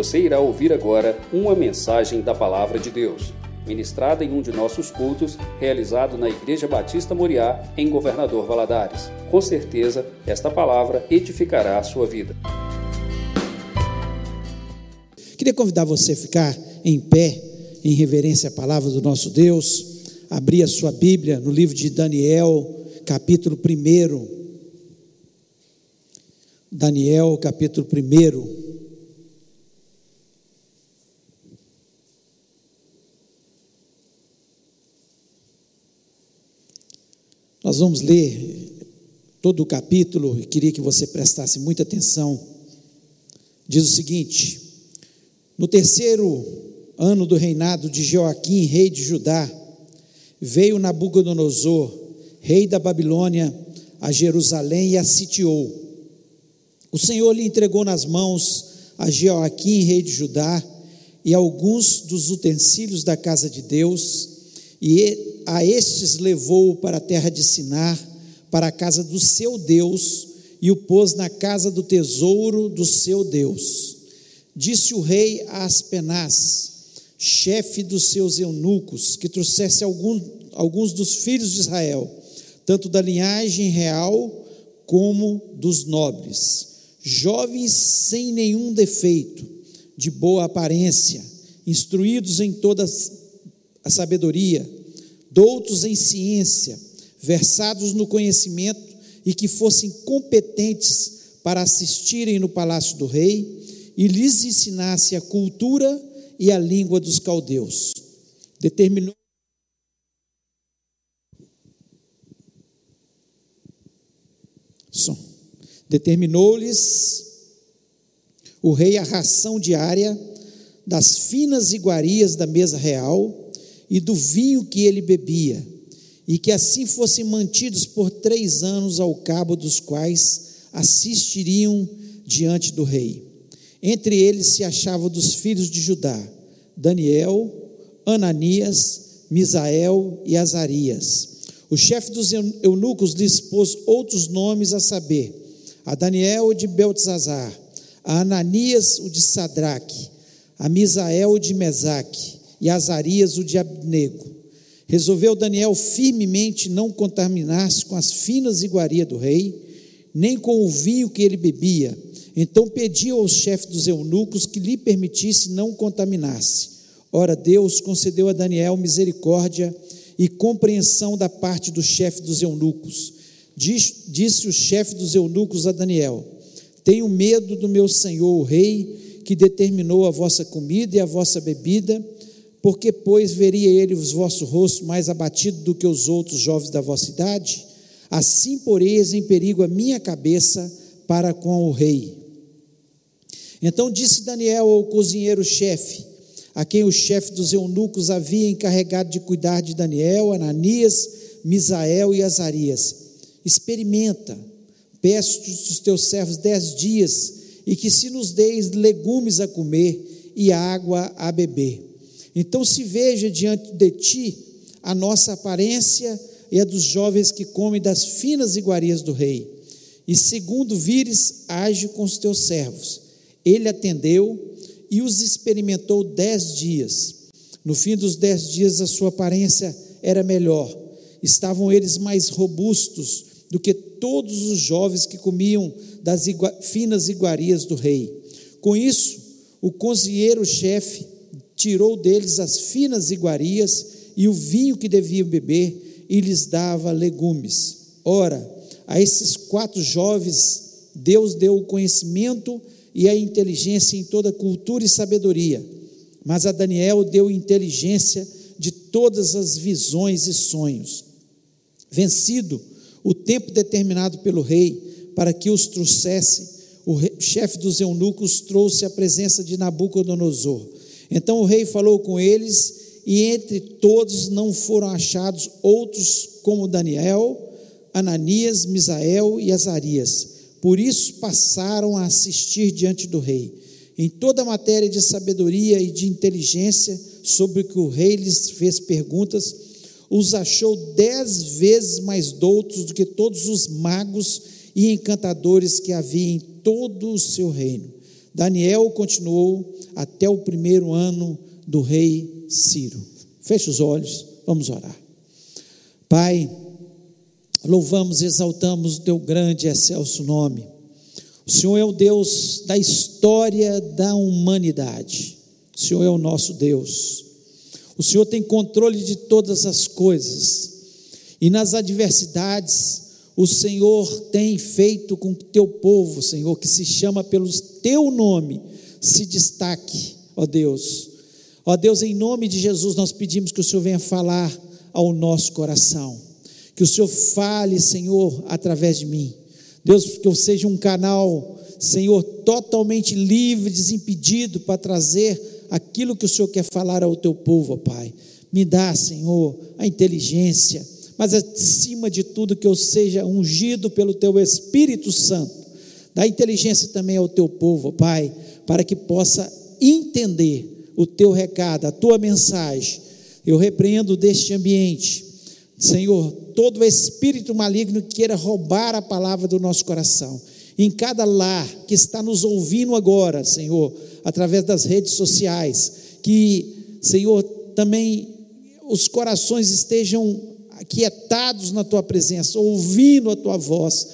Você irá ouvir agora uma mensagem da Palavra de Deus, ministrada em um de nossos cultos, realizado na Igreja Batista Moriá, em Governador Valadares. Com certeza, esta palavra edificará a sua vida. Queria convidar você a ficar em pé, em reverência à palavra do nosso Deus, abrir a sua Bíblia no livro de Daniel, capítulo 1. Daniel, capítulo 1. Nós vamos ler todo o capítulo e queria que você prestasse muita atenção. Diz o seguinte: No terceiro ano do reinado de Joaquim, rei de Judá, veio Nabucodonosor, rei da Babilônia, a Jerusalém e a sitiou o Senhor lhe entregou nas mãos a Joaquim, rei de Judá, e alguns dos utensílios da casa de Deus, e a estes levou para a terra de Sinar, para a casa do seu Deus, e o pôs na casa do tesouro do seu Deus. Disse o rei a Aspenaz, chefe dos seus eunucos, que trouxesse alguns, alguns dos filhos de Israel, tanto da linhagem real como dos nobres jovens sem nenhum defeito, de boa aparência, instruídos em toda a sabedoria, doutos em ciência, versados no conhecimento e que fossem competentes para assistirem no palácio do rei e lhes ensinasse a cultura e a língua dos caldeus. Determinou. Determinou-lhes o rei a ração diária das finas iguarias da mesa real e do vinho que ele bebia, e que assim fossem mantidos por três anos, ao cabo dos quais assistiriam diante do rei. Entre eles se achavam dos filhos de Judá, Daniel, Ananias, Misael e Azarias. O chefe dos eunucos lhes pôs outros nomes a saber, a Daniel o de Beltzazar, a Ananias o de Sadraque, a Misael o de Mesaque e Azarias o de Abnego. Resolveu Daniel firmemente não contaminar-se com as finas iguarias do rei, nem com o vinho que ele bebia. Então pediu ao chefe dos eunucos que lhe permitisse não contaminar-se. Ora, Deus concedeu a Daniel misericórdia e compreensão da parte do chefe dos eunucos Diz, disse o chefe dos eunucos a Daniel: Tenho medo do meu senhor, o rei, que determinou a vossa comida e a vossa bebida, porque, pois, veria ele os vossos rostos mais abatidos do que os outros jovens da vossa idade? Assim poreis em perigo a minha cabeça para com o rei. Então disse Daniel ao cozinheiro-chefe, a quem o chefe dos eunucos havia encarregado de cuidar de Daniel, Ananias, Misael e Azarias: experimenta, peço dos teus servos dez dias, e que se nos deis legumes a comer e água a beber. Então se veja diante de ti a nossa aparência e a dos jovens que comem das finas iguarias do rei. E segundo vires, age com os teus servos. Ele atendeu e os experimentou dez dias. No fim dos dez dias, a sua aparência era melhor. Estavam eles mais robustos do que todos os jovens que comiam das igua, finas iguarias do rei. Com isso, o cozinheiro-chefe tirou deles as finas iguarias e o vinho que deviam beber e lhes dava legumes. Ora, a esses quatro jovens, Deus deu o conhecimento e a inteligência em toda cultura e sabedoria, mas a Daniel deu inteligência de todas as visões e sonhos. Vencido, o tempo determinado pelo rei para que os trouxesse, o chefe dos eunucos trouxe a presença de Nabucodonosor. Então o rei falou com eles, e entre todos não foram achados outros como Daniel, Ananias, Misael e Azarias. Por isso passaram a assistir diante do rei. Em toda a matéria de sabedoria e de inteligência, sobre o que o rei lhes fez perguntas, os achou dez vezes mais doutos do que todos os magos e encantadores que havia em todo o seu reino. Daniel continuou até o primeiro ano do rei Ciro. Feche os olhos, vamos orar. Pai, louvamos, exaltamos o teu grande e excelso nome. O Senhor é o Deus da história da humanidade. O Senhor é o nosso Deus. O Senhor tem controle de todas as coisas. E nas adversidades, o Senhor tem feito com que teu povo, Senhor, que se chama pelo teu nome, se destaque, ó Deus. Ó Deus, em nome de Jesus, nós pedimos que o Senhor venha falar ao nosso coração. Que o Senhor fale, Senhor, através de mim. Deus, que eu seja um canal, Senhor, totalmente livre, desimpedido para trazer aquilo que o Senhor quer falar ao teu povo, ó Pai. Me dá, Senhor, a inteligência, mas acima de tudo que eu seja ungido pelo teu Espírito Santo. Dá inteligência também ao teu povo, Pai, para que possa entender o teu recado, a tua mensagem. Eu repreendo deste ambiente, Senhor, todo espírito maligno que queira roubar a palavra do nosso coração. Em cada lar que está nos ouvindo agora, Senhor, através das redes sociais, que, Senhor, também os corações estejam aquietados na tua presença, ouvindo a tua voz.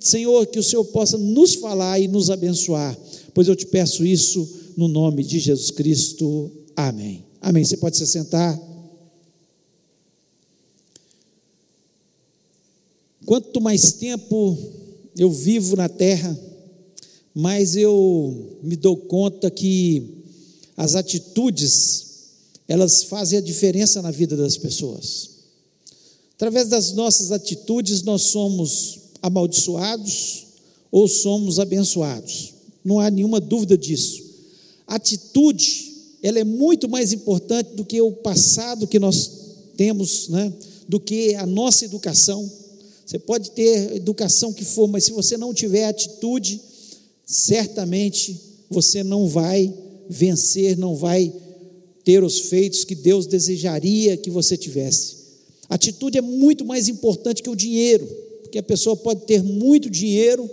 Senhor, que o Senhor possa nos falar e nos abençoar, pois eu te peço isso no nome de Jesus Cristo. Amém. Amém. Você pode se sentar. Quanto mais tempo eu vivo na terra, mais eu me dou conta que as atitudes, elas fazem a diferença na vida das pessoas. Através das nossas atitudes, nós somos amaldiçoados ou somos abençoados. Não há nenhuma dúvida disso. atitude, ela é muito mais importante do que o passado que nós temos, né? do que a nossa educação. Você pode ter educação que for, mas se você não tiver atitude, certamente você não vai vencer, não vai ter os feitos que Deus desejaria que você tivesse. Atitude é muito mais importante que o dinheiro, porque a pessoa pode ter muito dinheiro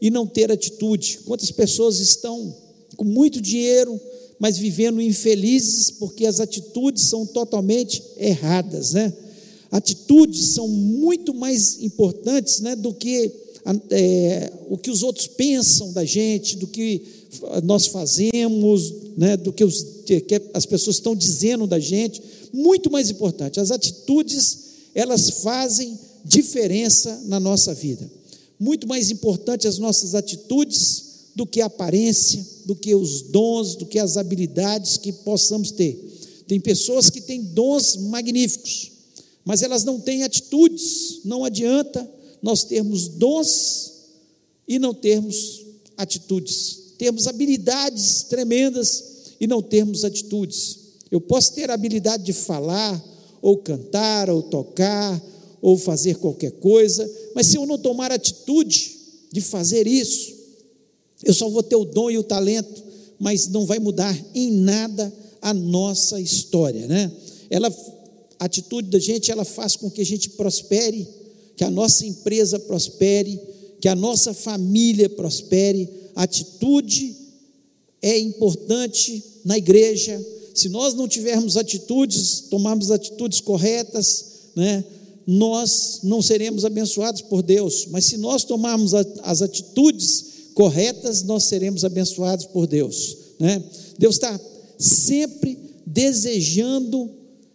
e não ter atitude. Quantas pessoas estão com muito dinheiro, mas vivendo infelizes porque as atitudes são totalmente erradas, né? atitudes são muito mais importantes né, do que é, o que os outros pensam da gente, do que nós fazemos, né, do que, os, que as pessoas estão dizendo da gente. Muito mais importante, as atitudes elas fazem diferença na nossa vida. Muito mais importante as nossas atitudes do que a aparência, do que os dons, do que as habilidades que possamos ter. Tem pessoas que têm dons magníficos, mas elas não têm atitudes. Não adianta nós termos dons e não termos atitudes. Termos habilidades tremendas e não termos atitudes. Eu posso ter a habilidade de falar, ou cantar, ou tocar, ou fazer qualquer coisa, mas se eu não tomar atitude de fazer isso, eu só vou ter o dom e o talento, mas não vai mudar em nada a nossa história, né? Ela a atitude da gente, ela faz com que a gente prospere, que a nossa empresa prospere, que a nossa família prospere. Atitude é importante na igreja. Se nós não tivermos atitudes, tomarmos atitudes corretas, né, nós não seremos abençoados por Deus. Mas se nós tomarmos as atitudes corretas, nós seremos abençoados por Deus. Né? Deus está sempre desejando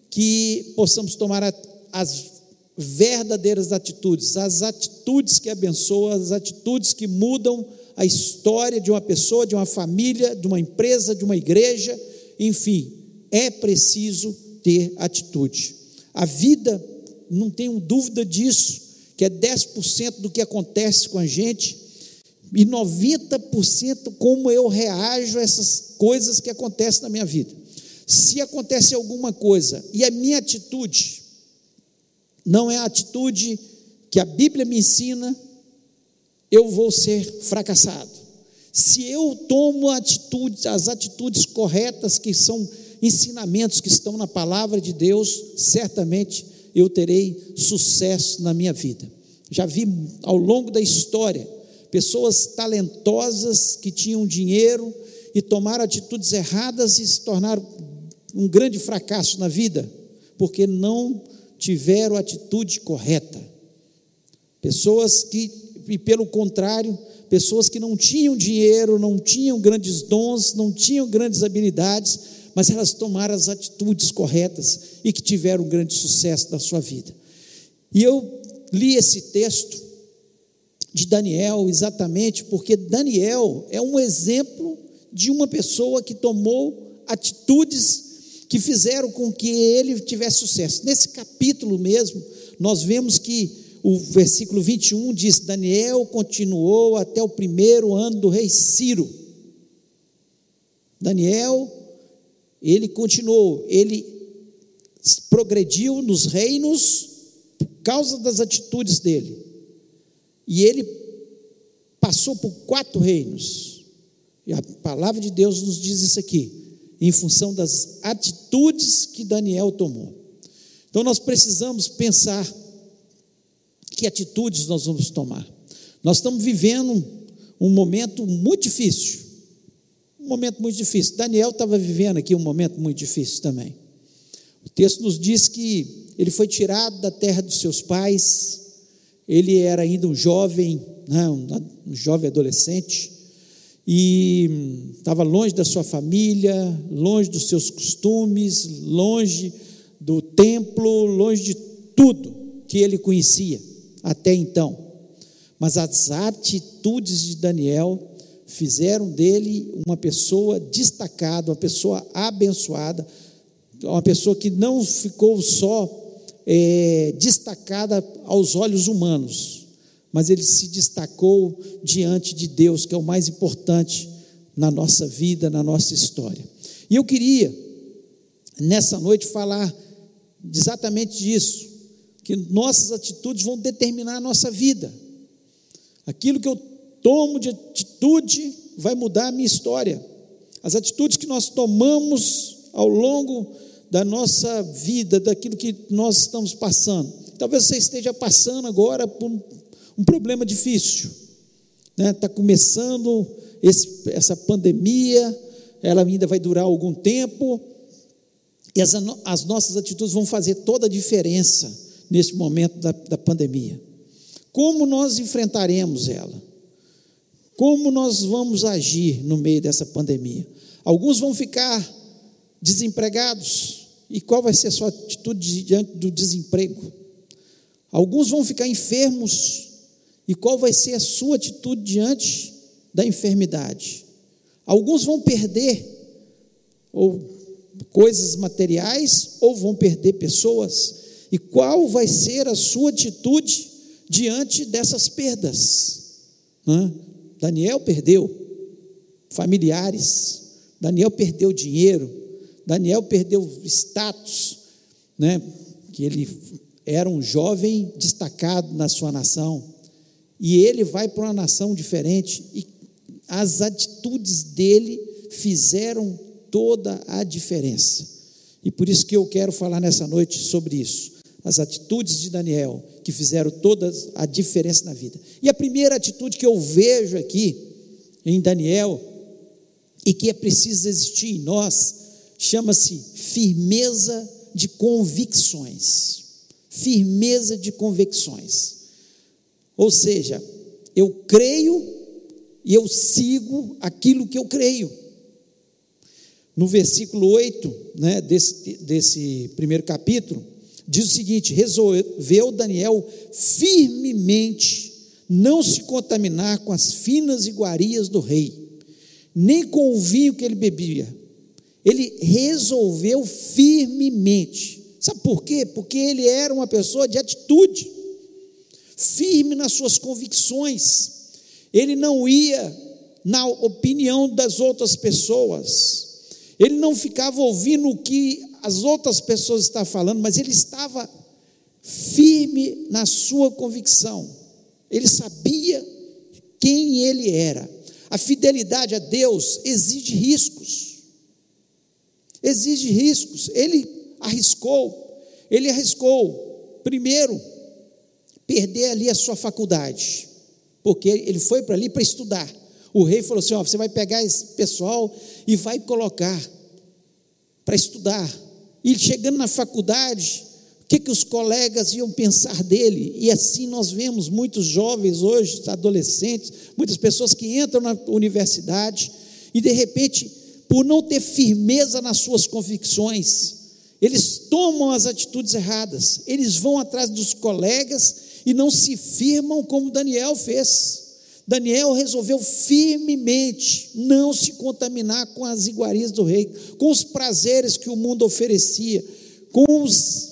que possamos tomar as verdadeiras atitudes, as atitudes que abençoam, as atitudes que mudam a história de uma pessoa, de uma família, de uma empresa, de uma igreja, enfim, é preciso ter atitude. A vida, não tenho dúvida disso, que é 10% do que acontece com a gente e 90% como eu reajo a essas coisas que acontecem na minha vida se acontece alguma coisa e a minha atitude não é a atitude que a Bíblia me ensina, eu vou ser fracassado. Se eu tomo atitude, as atitudes corretas que são ensinamentos que estão na palavra de Deus, certamente eu terei sucesso na minha vida. Já vi ao longo da história pessoas talentosas que tinham dinheiro e tomaram atitudes erradas e se tornaram um grande fracasso na vida, porque não tiveram a atitude correta. Pessoas que, e pelo contrário, pessoas que não tinham dinheiro, não tinham grandes dons, não tinham grandes habilidades, mas elas tomaram as atitudes corretas e que tiveram um grande sucesso na sua vida. E eu li esse texto de Daniel exatamente porque Daniel é um exemplo de uma pessoa que tomou atitudes que fizeram com que ele tivesse sucesso. Nesse capítulo mesmo, nós vemos que o versículo 21 diz: Daniel continuou até o primeiro ano do rei Ciro. Daniel, ele continuou, ele progrediu nos reinos por causa das atitudes dele. E ele passou por quatro reinos. E a palavra de Deus nos diz isso aqui, em função das atitudes que Daniel tomou. Então nós precisamos pensar que atitudes nós vamos tomar. Nós estamos vivendo um momento muito difícil. Um momento muito difícil. Daniel estava vivendo aqui um momento muito difícil também. O texto nos diz que ele foi tirado da terra dos seus pais, ele era ainda um jovem, né, um jovem adolescente, e estava longe da sua família, longe dos seus costumes, longe do templo, longe de tudo que ele conhecia até então. Mas as atitudes de Daniel fizeram dele uma pessoa destacada, uma pessoa abençoada, uma pessoa que não ficou só é, destacada aos olhos humanos, mas ele se destacou diante de Deus, que é o mais importante na nossa vida, na nossa história. E eu queria, nessa noite, falar exatamente disso, que nossas atitudes vão determinar a nossa vida. Aquilo que eu tomo de atitude vai mudar a minha história. As atitudes que nós tomamos ao longo da nossa vida, daquilo que nós estamos passando. Talvez você esteja passando agora por um problema difícil, né? Está começando esse, essa pandemia, ela ainda vai durar algum tempo, e as, as nossas atitudes vão fazer toda a diferença neste momento da, da pandemia. Como nós enfrentaremos ela? Como nós vamos agir no meio dessa pandemia? Alguns vão ficar desempregados, e qual vai ser a sua atitude diante do desemprego? Alguns vão ficar enfermos, e qual vai ser a sua atitude diante da enfermidade? Alguns vão perder ou coisas materiais ou vão perder pessoas. E qual vai ser a sua atitude diante dessas perdas? Hã? Daniel perdeu familiares, Daniel perdeu dinheiro, Daniel perdeu status, né? que ele era um jovem destacado na sua nação, e ele vai para uma nação diferente, e as atitudes dele fizeram toda a diferença. E por isso que eu quero falar nessa noite sobre isso as atitudes de Daniel que fizeram toda a diferença na vida. E a primeira atitude que eu vejo aqui em Daniel e que é preciso existir em nós chama-se firmeza de convicções. Firmeza de convicções. Ou seja, eu creio e eu sigo aquilo que eu creio. No versículo 8 né, desse, desse primeiro capítulo, diz o seguinte: resolveu Daniel firmemente não se contaminar com as finas iguarias do rei, nem com o vinho que ele bebia. Ele resolveu firmemente. Sabe por quê? Porque ele era uma pessoa de atitude, firme nas suas convicções. Ele não ia na opinião das outras pessoas. Ele não ficava ouvindo o que as outras pessoas estavam falando, mas ele estava firme na sua convicção. Ele sabia quem ele era. A fidelidade a Deus exige riscos. Exige riscos. Ele arriscou. Ele arriscou, primeiro, perder ali a sua faculdade. porque ele foi para ali para estudar. O rei falou assim: ó, você vai pegar esse pessoal e vai colocar para estudar. E chegando na faculdade, o que, que os colegas iam pensar dele? E assim nós vemos muitos jovens hoje, adolescentes, muitas pessoas que entram na universidade e de repente, por não ter firmeza nas suas convicções, eles tomam as atitudes erradas, eles vão atrás dos colegas e não se firmam como Daniel fez. Daniel resolveu firmemente não se contaminar com as iguarias do rei, com os prazeres que o mundo oferecia, com os,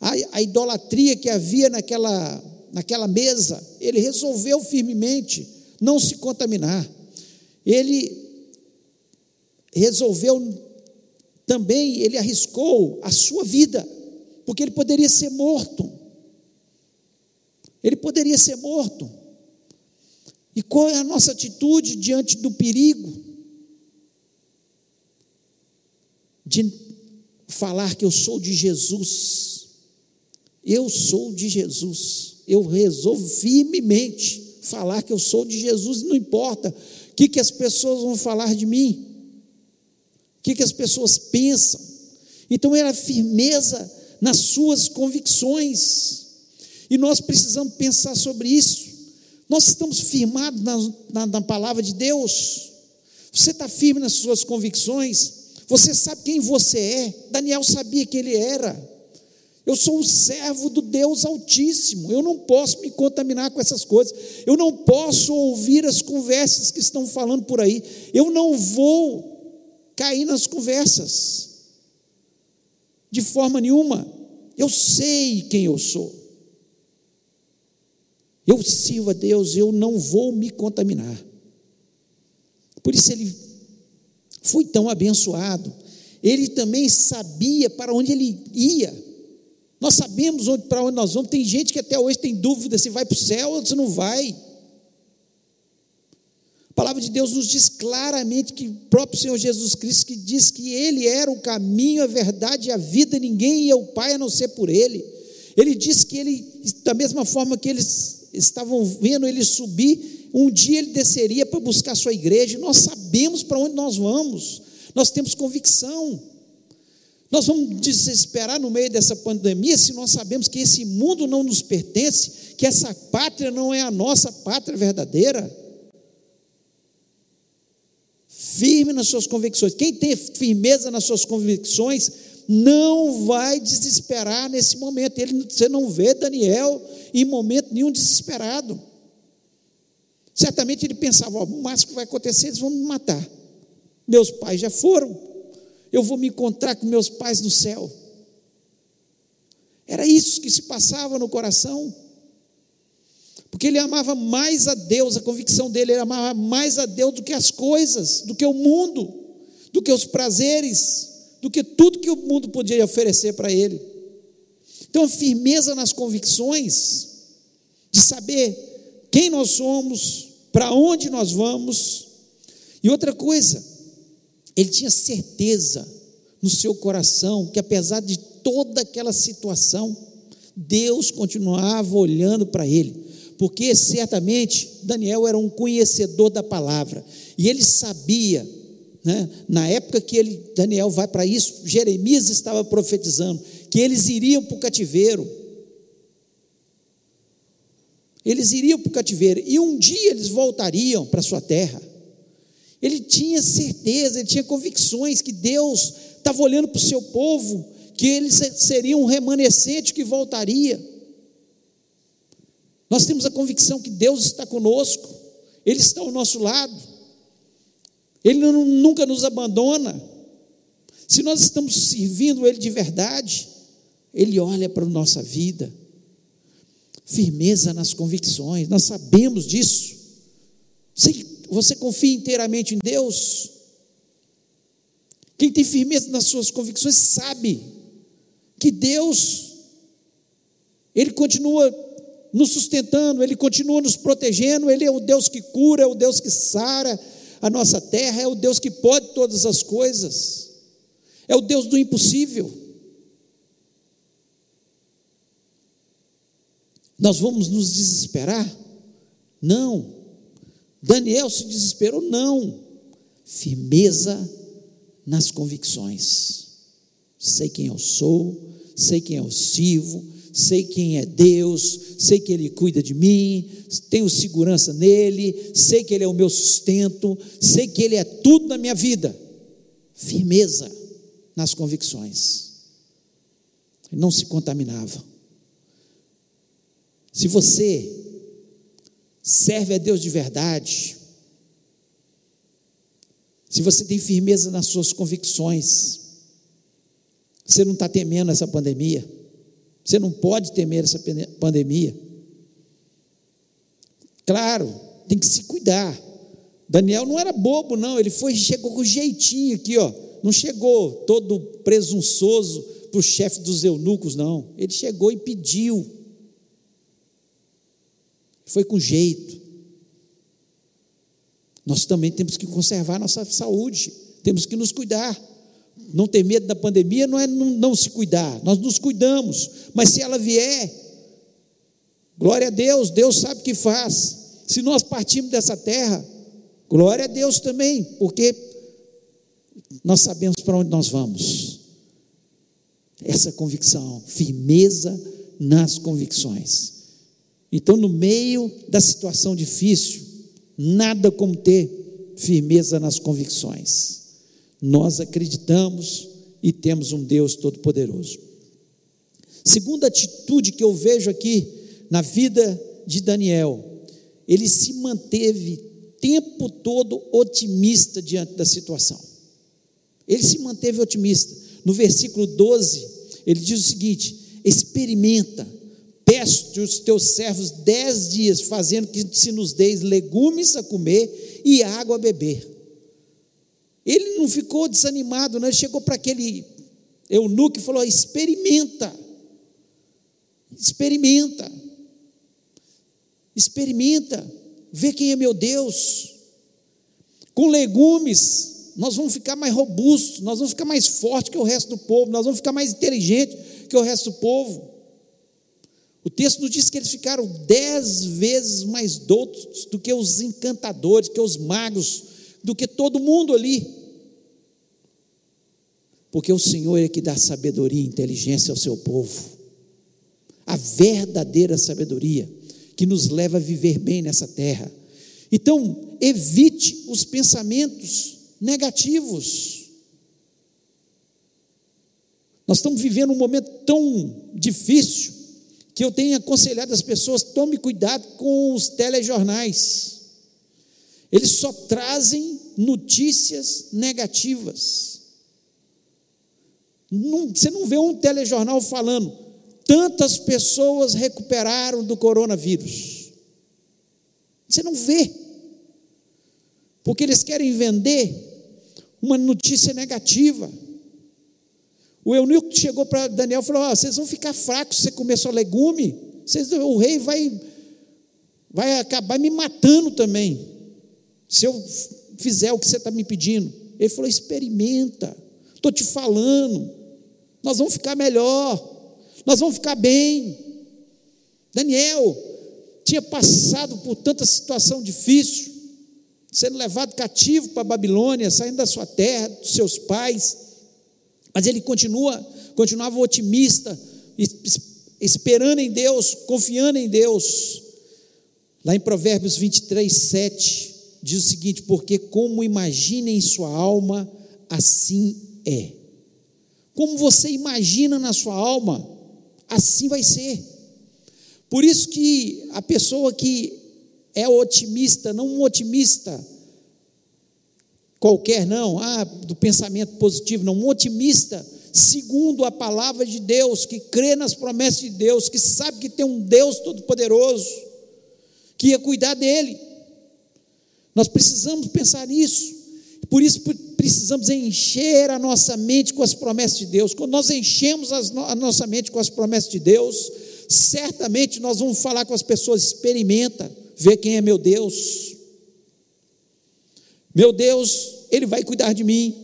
a, a idolatria que havia naquela, naquela mesa. Ele resolveu firmemente não se contaminar. Ele resolveu também, ele arriscou a sua vida, porque ele poderia ser morto. Ele poderia ser morto. E qual é a nossa atitude diante do perigo? De falar que eu sou de Jesus. Eu sou de Jesus. Eu resolvo firmemente falar que eu sou de Jesus, não importa o que, que as pessoas vão falar de mim, o que, que as pessoas pensam. Então era firmeza nas suas convicções. E nós precisamos pensar sobre isso. Nós estamos firmados na, na, na palavra de Deus. Você está firme nas suas convicções. Você sabe quem você é. Daniel sabia que ele era. Eu sou um servo do Deus Altíssimo. Eu não posso me contaminar com essas coisas. Eu não posso ouvir as conversas que estão falando por aí. Eu não vou cair nas conversas. De forma nenhuma. Eu sei quem eu sou. Eu sirvo a Deus, eu não vou me contaminar. Por isso ele foi tão abençoado. Ele também sabia para onde ele ia. Nós sabemos onde, para onde nós vamos. Tem gente que até hoje tem dúvida se vai para o céu ou se não vai. A palavra de Deus nos diz claramente que o próprio Senhor Jesus Cristo que diz que Ele era o caminho, a verdade e a vida, ninguém ia ao Pai a não ser por Ele. Ele disse que Ele, da mesma forma que eles estavam vendo ele subir, um dia ele desceria para buscar sua igreja, nós sabemos para onde nós vamos, nós temos convicção. Nós vamos desesperar no meio dessa pandemia se nós sabemos que esse mundo não nos pertence, que essa pátria não é a nossa pátria verdadeira. Firme nas suas convicções. Quem tem firmeza nas suas convicções não vai desesperar nesse momento. Ele, você não vê Daniel em momento nenhum desesperado. Certamente ele pensava: o máximo que vai acontecer, eles vão me matar. Meus pais já foram, eu vou me encontrar com meus pais no céu. Era isso que se passava no coração. Porque ele amava mais a Deus, a convicção dele, ele amava mais a Deus do que as coisas, do que o mundo, do que os prazeres, do que tudo que o mundo podia oferecer para ele. Então, a firmeza nas convicções, de saber quem nós somos, para onde nós vamos. E outra coisa, ele tinha certeza no seu coração que, apesar de toda aquela situação, Deus continuava olhando para ele, porque certamente Daniel era um conhecedor da palavra e ele sabia né? Na época que ele, Daniel vai para isso, Jeremias estava profetizando que eles iriam para o cativeiro. Eles iriam para o cativeiro e um dia eles voltariam para sua terra. Ele tinha certeza, ele tinha convicções que Deus estava olhando para o seu povo, que eles seriam um remanescente que voltaria. Nós temos a convicção que Deus está conosco, Ele está ao nosso lado. Ele nunca nos abandona. Se nós estamos servindo Ele de verdade, Ele olha para a nossa vida. Firmeza nas convicções, nós sabemos disso. Você, você confia inteiramente em Deus? Quem tem firmeza nas suas convicções sabe que Deus, Ele continua nos sustentando, Ele continua nos protegendo, Ele é o Deus que cura, é o Deus que sara, a nossa terra, é o Deus que pode todas as coisas, é o Deus do impossível. Nós vamos nos desesperar? Não. Daniel se desesperou? Não. Firmeza nas convicções. Sei quem eu sou, sei quem eu sirvo, sei quem é Deus, sei que Ele cuida de mim, tenho segurança nele, sei que Ele é o meu sustento, sei que Ele é tudo na minha vida. Firmeza nas convicções. Não se contaminava. Se você serve a Deus de verdade, se você tem firmeza nas suas convicções, você não está temendo essa pandemia, você não pode temer essa pandemia. Claro, tem que se cuidar. Daniel não era bobo, não, ele foi, chegou com jeitinho aqui, ó. Não chegou todo presunçoso para o chefe dos eunucos, não. Ele chegou e pediu. Foi com jeito. Nós também temos que conservar nossa saúde, temos que nos cuidar. Não ter medo da pandemia não é não, não se cuidar, nós nos cuidamos, mas se ela vier, glória a Deus, Deus sabe o que faz. Se nós partimos dessa terra, glória a Deus também, porque nós sabemos para onde nós vamos. Essa convicção, firmeza nas convicções. Então, no meio da situação difícil, nada como ter firmeza nas convicções. Nós acreditamos e temos um Deus todo-poderoso. Segunda atitude que eu vejo aqui na vida de Daniel, ele se manteve tempo todo otimista diante da situação. Ele se manteve otimista. No versículo 12, ele diz o seguinte: experimenta, peço os teus servos dez dias, fazendo que se nos deis legumes a comer e água a beber. Ele não ficou desanimado, não. ele chegou para aquele eunuco e falou: experimenta, experimenta, experimenta, vê quem é meu Deus. Com legumes, nós vamos ficar mais robustos, nós vamos ficar mais fortes que o resto do povo, nós vamos ficar mais inteligentes que o resto do povo. O texto nos diz que eles ficaram dez vezes mais doutos do que os encantadores, que os magos, do que todo mundo ali. Porque o Senhor é que dá sabedoria e inteligência ao seu povo. A verdadeira sabedoria que nos leva a viver bem nessa terra. Então, evite os pensamentos negativos. Nós estamos vivendo um momento tão difícil que eu tenho aconselhado as pessoas: tome cuidado com os telejornais. Eles só trazem notícias negativas. Não, você não vê um telejornal falando, tantas pessoas recuperaram do coronavírus. Você não vê. Porque eles querem vender uma notícia negativa. O eunuco chegou para Daniel e falou: oh, vocês vão ficar fracos se você comer só legume, vocês, o rei vai, vai acabar me matando também, se eu fizer o que você está me pedindo. Ele falou: experimenta, estou te falando, nós vamos ficar melhor, nós vamos ficar bem. Daniel tinha passado por tanta situação difícil, sendo levado cativo para a Babilônia, saindo da sua terra, dos seus pais mas ele continua, continuava otimista, esperando em Deus, confiando em Deus. Lá em Provérbios 23, 7, diz o seguinte: Porque como imagina em sua alma, assim é. Como você imagina na sua alma, assim vai ser. Por isso que a pessoa que é otimista, não um otimista qualquer, não, ah, do pensamento positivo, não, um otimista, segundo a palavra de Deus, que crê nas promessas de Deus, que sabe que tem um Deus todo-poderoso, que ia cuidar dele. Nós precisamos pensar nisso, por isso precisamos encher a nossa mente com as promessas de Deus. Quando nós enchemos a nossa mente com as promessas de Deus, certamente nós vamos falar com as pessoas, experimenta, vê quem é meu Deus meu Deus, Ele vai cuidar de mim.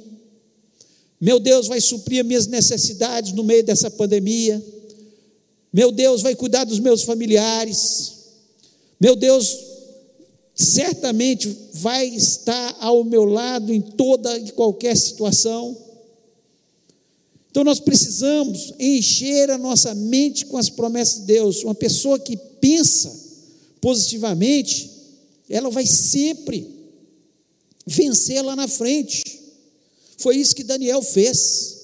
Meu Deus vai suprir as minhas necessidades no meio dessa pandemia. Meu Deus vai cuidar dos meus familiares. Meu Deus certamente vai estar ao meu lado em toda e qualquer situação. Então nós precisamos encher a nossa mente com as promessas de Deus. Uma pessoa que pensa positivamente, ela vai sempre vencer lá na frente. Foi isso que Daniel fez.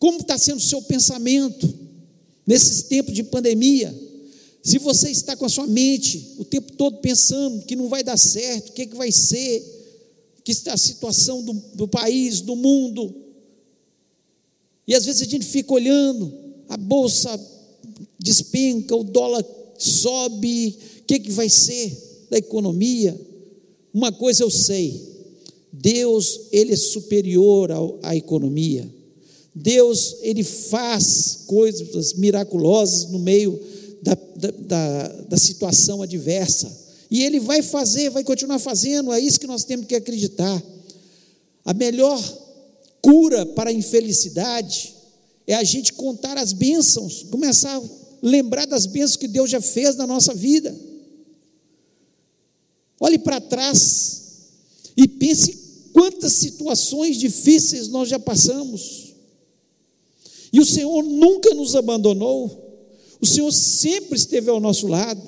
Como está sendo o seu pensamento nesses tempos de pandemia? Se você está com a sua mente o tempo todo pensando que não vai dar certo, o que, é que vai ser, que está a situação do, do país, do mundo, e às vezes a gente fica olhando, a bolsa despenca, o dólar sobe, o que, é que vai ser da economia? Uma coisa eu sei, Deus, Ele é superior ao, à economia. Deus, Ele faz coisas miraculosas no meio da, da, da situação adversa. E Ele vai fazer, vai continuar fazendo, é isso que nós temos que acreditar. A melhor cura para a infelicidade é a gente contar as bênçãos, começar a lembrar das bênçãos que Deus já fez na nossa vida. Olhe para trás e pense quantas situações difíceis nós já passamos. E o Senhor nunca nos abandonou. O Senhor sempre esteve ao nosso lado.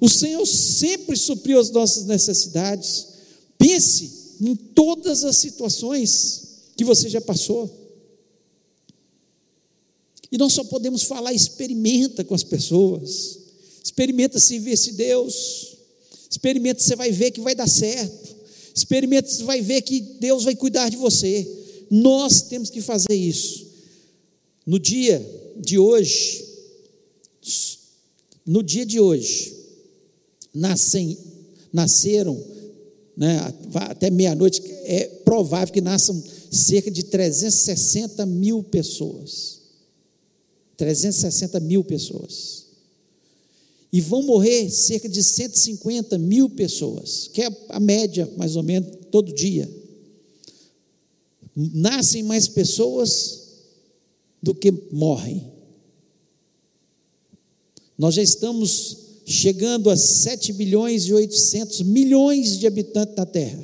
O Senhor sempre supriu as nossas necessidades. Pense em todas as situações que você já passou. E nós só podemos falar, experimenta com as pessoas. Experimenta se ver esse Deus. Experimenta, você vai ver que vai dar certo. Experimenta, você vai ver que Deus vai cuidar de você. Nós temos que fazer isso. No dia de hoje, no dia de hoje, nascem, nasceram, né, até meia-noite, é provável que nasçam cerca de 360 mil pessoas. 360 mil pessoas. E vão morrer cerca de 150 mil pessoas, que é a média, mais ou menos, todo dia. Nascem mais pessoas do que morrem. Nós já estamos chegando a 7 bilhões e 800 milhões de habitantes na Terra.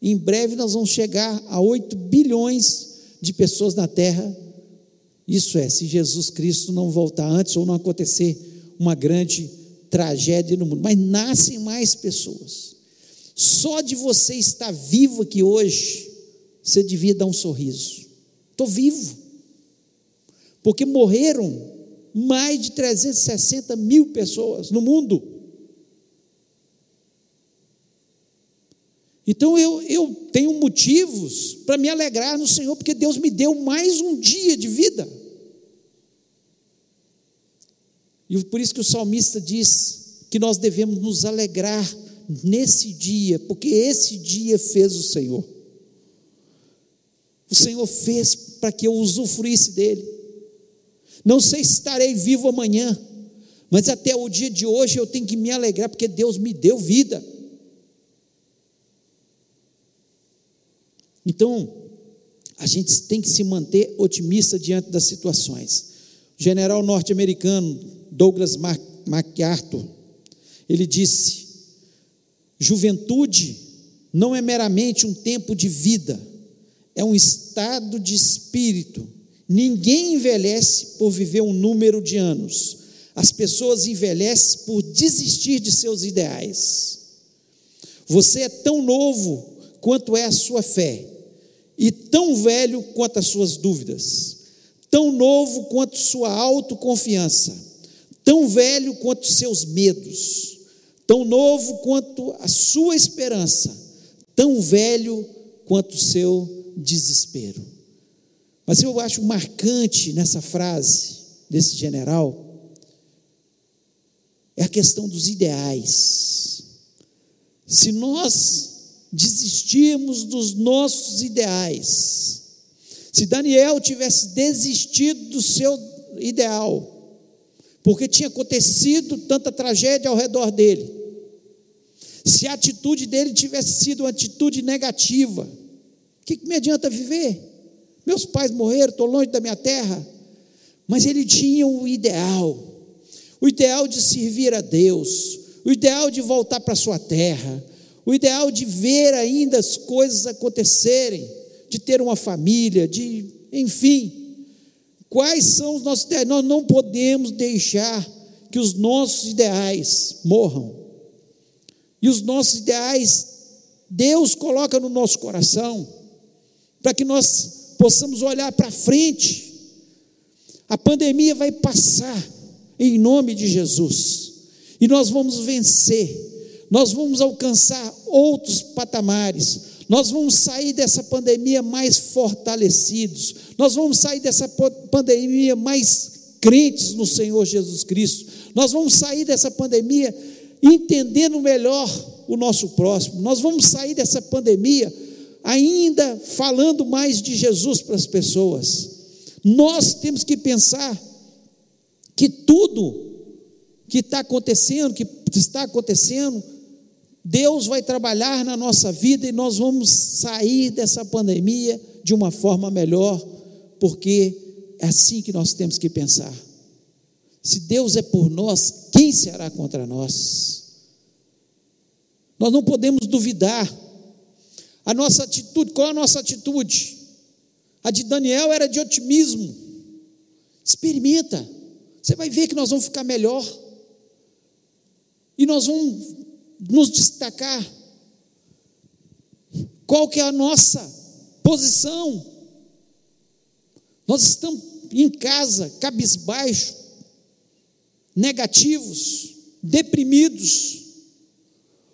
Em breve nós vamos chegar a 8 bilhões de pessoas na Terra. Isso é, se Jesus Cristo não voltar antes ou não acontecer uma grande tragédia no mundo. Mas nascem mais pessoas. Só de você estar vivo aqui hoje, você devia dar um sorriso. Estou vivo. Porque morreram mais de 360 mil pessoas no mundo. Então eu, eu tenho motivos para me alegrar no Senhor, porque Deus me deu mais um dia de vida. E por isso que o salmista diz que nós devemos nos alegrar nesse dia, porque esse dia fez o Senhor. O Senhor fez para que eu usufruísse dele. Não sei se estarei vivo amanhã, mas até o dia de hoje eu tenho que me alegrar, porque Deus me deu vida. Então, a gente tem que se manter otimista diante das situações. O general norte-americano Douglas MacArthur, ele disse: juventude não é meramente um tempo de vida, é um estado de espírito Ninguém envelhece por viver um número de anos. As pessoas envelhecem por desistir de seus ideais. Você é tão novo quanto é a sua fé, e tão velho quanto as suas dúvidas, tão novo quanto sua autoconfiança, tão velho quanto seus medos, tão novo quanto a sua esperança, tão velho quanto seu desespero. Mas eu acho marcante nessa frase desse general é a questão dos ideais. Se nós desistirmos dos nossos ideais, se Daniel tivesse desistido do seu ideal, porque tinha acontecido tanta tragédia ao redor dele, se a atitude dele tivesse sido uma atitude negativa, o que, que me adianta viver? Meus pais morreram, estou longe da minha terra. Mas ele tinha um ideal, o ideal de servir a Deus, o ideal de voltar para sua terra, o ideal de ver ainda as coisas acontecerem, de ter uma família, de, enfim. Quais são os nossos ideais? Nós não podemos deixar que os nossos ideais morram. E os nossos ideais, Deus coloca no nosso coração, para que nós possamos olhar para frente. A pandemia vai passar, em nome de Jesus, e nós vamos vencer, nós vamos alcançar outros patamares, nós vamos sair dessa pandemia mais fortalecidos, nós vamos sair dessa pandemia mais crentes no Senhor Jesus Cristo, nós vamos sair dessa pandemia entendendo melhor o nosso próximo, nós vamos sair dessa pandemia ainda falando mais de Jesus para as pessoas. Nós temos que pensar que tudo que está acontecendo, que está acontecendo, Deus vai trabalhar na nossa vida e nós vamos sair dessa pandemia de uma forma melhor, porque é assim que nós temos que pensar. Se Deus é por nós, quem será contra nós? Nós não podemos duvidar. A nossa atitude, qual a nossa atitude? A de Daniel era de otimismo. Experimenta. Você vai ver que nós vamos ficar melhor. E nós vamos nos destacar. Qual que é a nossa posição? Nós estamos em casa, cabisbaixo, negativos, deprimidos,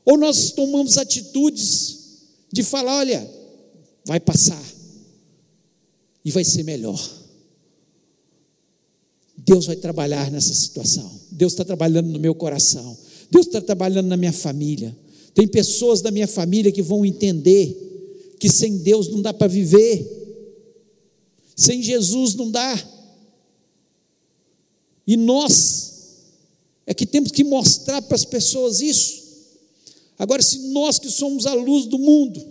ou nós tomamos atitudes de falar: olha, vai passar e vai ser melhor. Deus vai trabalhar nessa situação. Deus está trabalhando no meu coração. Deus está trabalhando na minha família. Tem pessoas da minha família que vão entender que sem Deus não dá para viver. Sem Jesus não dá. E nós é que temos que mostrar para as pessoas isso. Agora, se nós que somos a luz do mundo,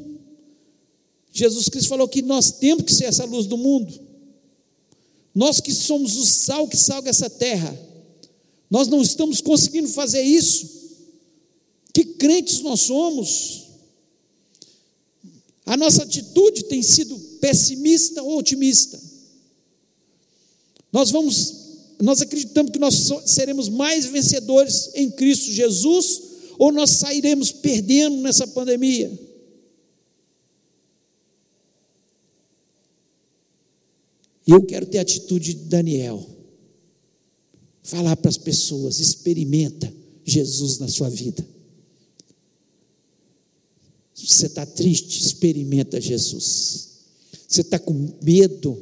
Jesus Cristo falou que nós temos que ser essa luz do mundo. Nós que somos o sal que salga essa terra, nós não estamos conseguindo fazer isso. Que crentes nós somos? A nossa atitude tem sido pessimista ou otimista? Nós vamos, nós acreditamos que nós seremos mais vencedores em Cristo Jesus ou nós sairemos perdendo nessa pandemia? E eu quero ter a atitude de Daniel. Falar para as pessoas, experimenta Jesus na sua vida. Você está triste, experimenta Jesus. Você está com medo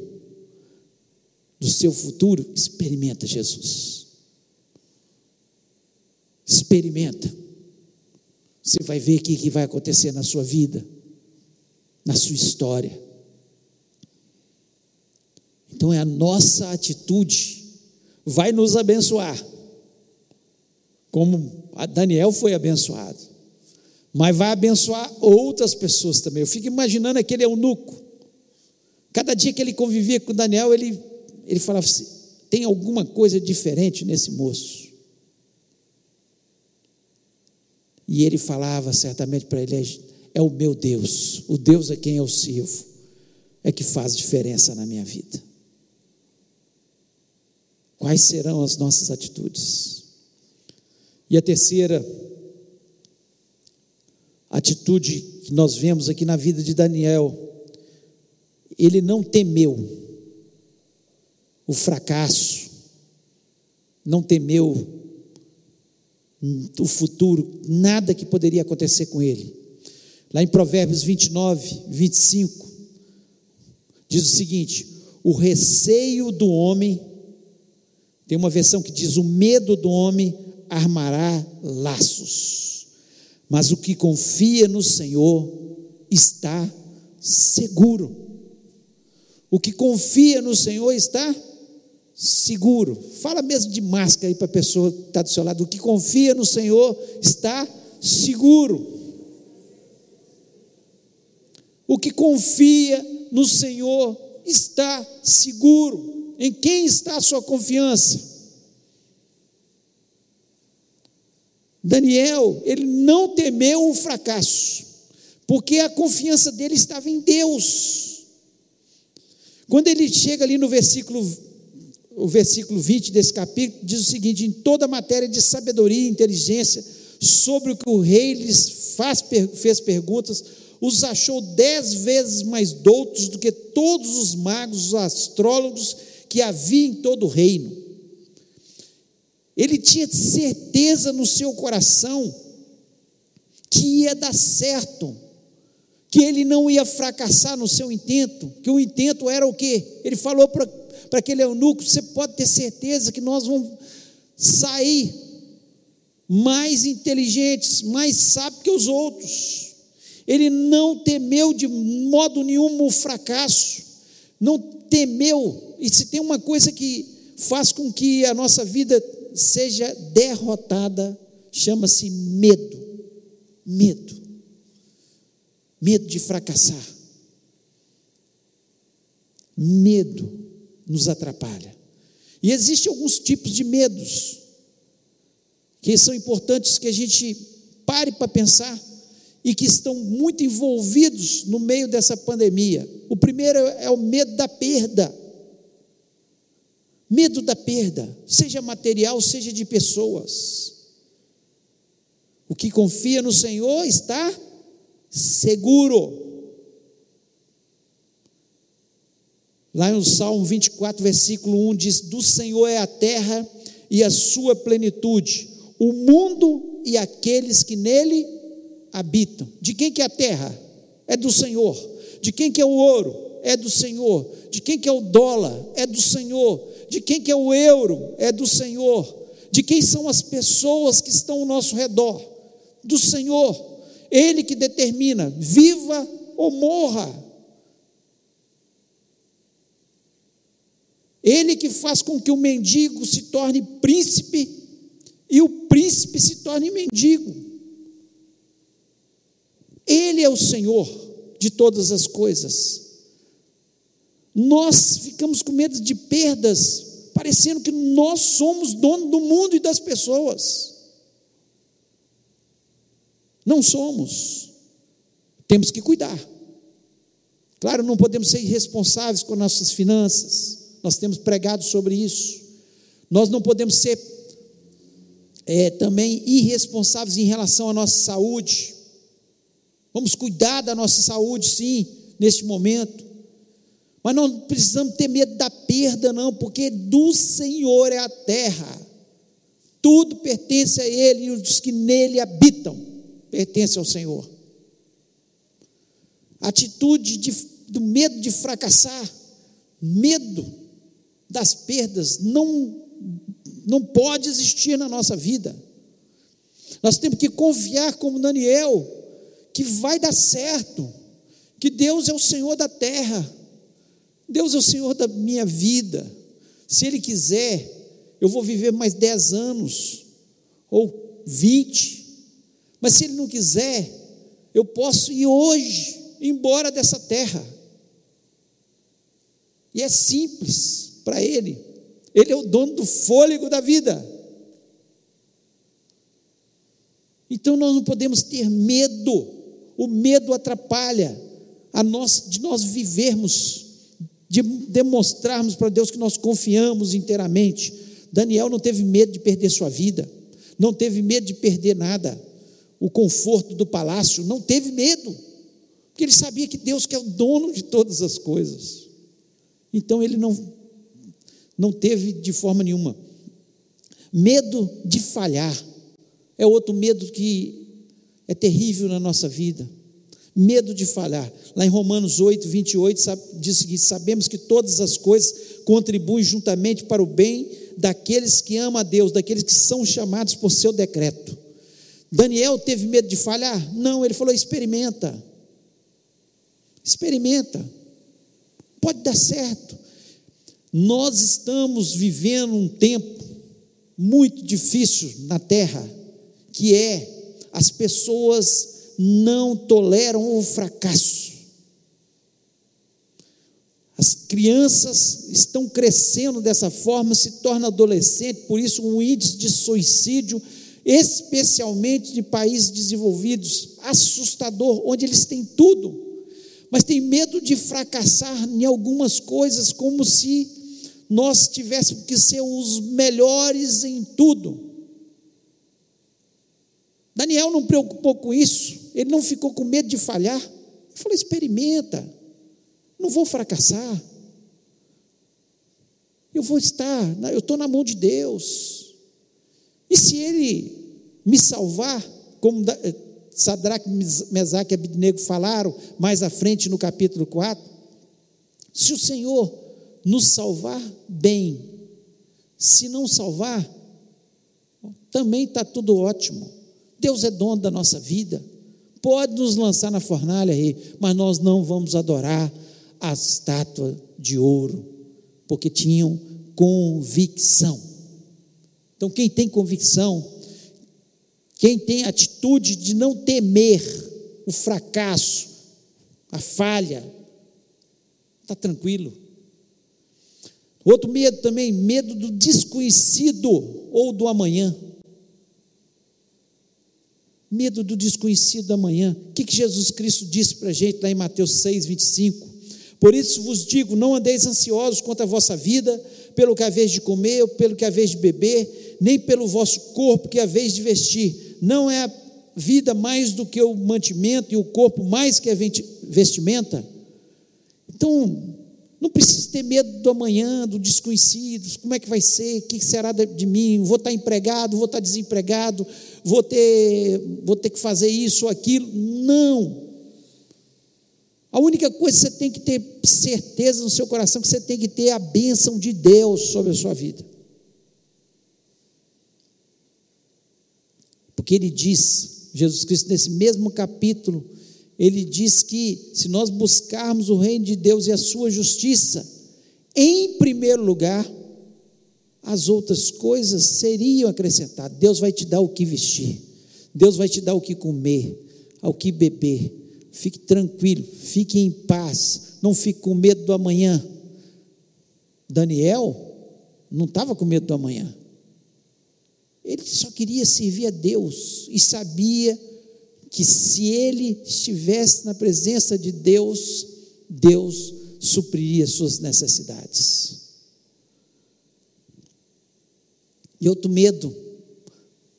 do seu futuro, experimenta Jesus. Experimenta. Você vai ver o que vai acontecer na sua vida, na sua história. Então é a nossa atitude vai nos abençoar. Como Daniel foi abençoado. Mas vai abençoar outras pessoas também. Eu fico imaginando aquele eunuco. Cada dia que ele convivia com Daniel, ele, ele falava assim: tem alguma coisa diferente nesse moço. E ele falava certamente para ele: é o meu Deus, o Deus a quem eu sirvo, é que faz diferença na minha vida. Quais serão as nossas atitudes? E a terceira atitude que nós vemos aqui na vida de Daniel, ele não temeu o fracasso, não temeu o futuro, nada que poderia acontecer com ele. Lá em Provérbios 29, 25, diz o seguinte: o receio do homem tem uma versão que diz: o medo do homem armará laços, mas o que confia no Senhor está seguro. O que confia no Senhor está seguro. Fala mesmo de máscara aí para a pessoa que está do seu lado. O que confia no Senhor está seguro. O que confia no Senhor está seguro. Em quem está a sua confiança? Daniel, ele não temeu o fracasso, porque a confiança dele estava em Deus. Quando ele chega ali no versículo o versículo 20 desse capítulo diz o seguinte: em toda matéria de sabedoria e inteligência, sobre o que o rei lhes faz, fez perguntas, os achou dez vezes mais doutos do que todos os magos, os astrólogos que havia em todo o reino. Ele tinha certeza no seu coração que ia dar certo, que ele não ia fracassar no seu intento, que o intento era o quê? Ele falou para para aquele eunuco, você pode ter certeza que nós vamos sair mais inteligentes, mais sábios que os outros. Ele não temeu de modo nenhum o fracasso, não temeu. E se tem uma coisa que faz com que a nossa vida seja derrotada, chama-se medo. Medo. Medo de fracassar. Medo nos atrapalha. E existem alguns tipos de medos que são importantes que a gente pare para pensar e que estão muito envolvidos no meio dessa pandemia. O primeiro é o medo da perda. Medo da perda, seja material, seja de pessoas. O que confia no Senhor está seguro. Lá no Salmo 24, versículo 1 diz: Do Senhor é a terra e a sua plenitude, o mundo e aqueles que nele habitam. De quem que é a terra? É do Senhor. De quem que é o ouro? É do Senhor. De quem que é o dólar? É do Senhor. De quem que é o euro? É do Senhor. De quem são as pessoas que estão ao nosso redor? Do Senhor. Ele que determina, viva ou morra. Ele que faz com que o mendigo se torne príncipe e o príncipe se torne mendigo. Ele é o Senhor de todas as coisas. Nós ficamos com medo de perdas, parecendo que nós somos dono do mundo e das pessoas. Não somos. Temos que cuidar. Claro, não podemos ser irresponsáveis com nossas finanças nós temos pregado sobre isso. Nós não podemos ser é, também irresponsáveis em relação à nossa saúde. Vamos cuidar da nossa saúde, sim, neste momento. Mas não precisamos ter medo da perda, não, porque do Senhor é a terra. Tudo pertence a Ele e os que nele habitam pertencem ao Senhor. atitude de, do medo de fracassar, medo das perdas não, não pode existir na nossa vida. Nós temos que confiar, como Daniel, que vai dar certo, que Deus é o Senhor da terra, Deus é o Senhor da minha vida. Se Ele quiser, eu vou viver mais dez anos, ou vinte, mas se Ele não quiser, eu posso ir hoje embora dessa terra. E é simples para Ele. Ele é o dono do fôlego da vida. Então nós não podemos ter medo. O medo atrapalha a nós de nós vivermos, de demonstrarmos para Deus que nós confiamos inteiramente. Daniel não teve medo de perder sua vida, não teve medo de perder nada, o conforto do palácio, não teve medo, porque ele sabia que Deus que é o dono de todas as coisas. Então ele não não teve de forma nenhuma. Medo de falhar é outro medo que é terrível na nossa vida. Medo de falhar. Lá em Romanos 8, 28, diz o seguinte: Sabemos que todas as coisas contribuem juntamente para o bem daqueles que amam a Deus, daqueles que são chamados por seu decreto. Daniel teve medo de falhar? Não, ele falou: experimenta. Experimenta. Pode dar certo. Nós estamos vivendo um tempo muito difícil na terra, que é as pessoas não toleram o fracasso. As crianças estão crescendo dessa forma, se tornam adolescentes, por isso o índice de suicídio especialmente de países desenvolvidos, assustador, onde eles têm tudo, mas tem medo de fracassar em algumas coisas, como se nós tivéssemos que ser os melhores em tudo. Daniel não preocupou com isso, ele não ficou com medo de falhar. Ele falou: experimenta, não vou fracassar. Eu vou estar, eu estou na mão de Deus. E se Ele me salvar, como eh, Sadraque, Mesaque e Abednego falaram mais à frente no capítulo 4, se o Senhor nos salvar, bem. Se não salvar, também está tudo ótimo. Deus é dono da nossa vida. Pode nos lançar na fornalha, rei, mas nós não vamos adorar a estátua de ouro, porque tinham convicção. Então, quem tem convicção, quem tem atitude de não temer o fracasso, a falha, está tranquilo. Outro medo também, medo do desconhecido ou do amanhã. Medo do desconhecido amanhã. O que, que Jesus Cristo disse para a gente lá em Mateus 6, 25? Por isso vos digo: não andeis ansiosos quanto à vossa vida, pelo que haveis de comer, ou pelo que haveis de beber, nem pelo vosso corpo que haveis de vestir. Não é a vida mais do que o mantimento e o corpo mais que a vestimenta? Então, não precisa ter medo do amanhã, do desconhecido, como é que vai ser, o que será de mim, vou estar empregado, vou estar desempregado, vou ter, vou ter que fazer isso ou aquilo. Não. A única coisa que você tem que ter certeza no seu coração é que você tem que ter a bênção de Deus sobre a sua vida. Porque ele diz, Jesus Cristo, nesse mesmo capítulo, ele diz que se nós buscarmos o reino de Deus e a sua justiça, em primeiro lugar, as outras coisas seriam acrescentadas. Deus vai te dar o que vestir, Deus vai te dar o que comer, o que beber. Fique tranquilo, fique em paz, não fique com medo do amanhã. Daniel não estava com medo do amanhã. Ele só queria servir a Deus e sabia que se ele estivesse na presença de Deus, Deus supriria suas necessidades. E outro medo,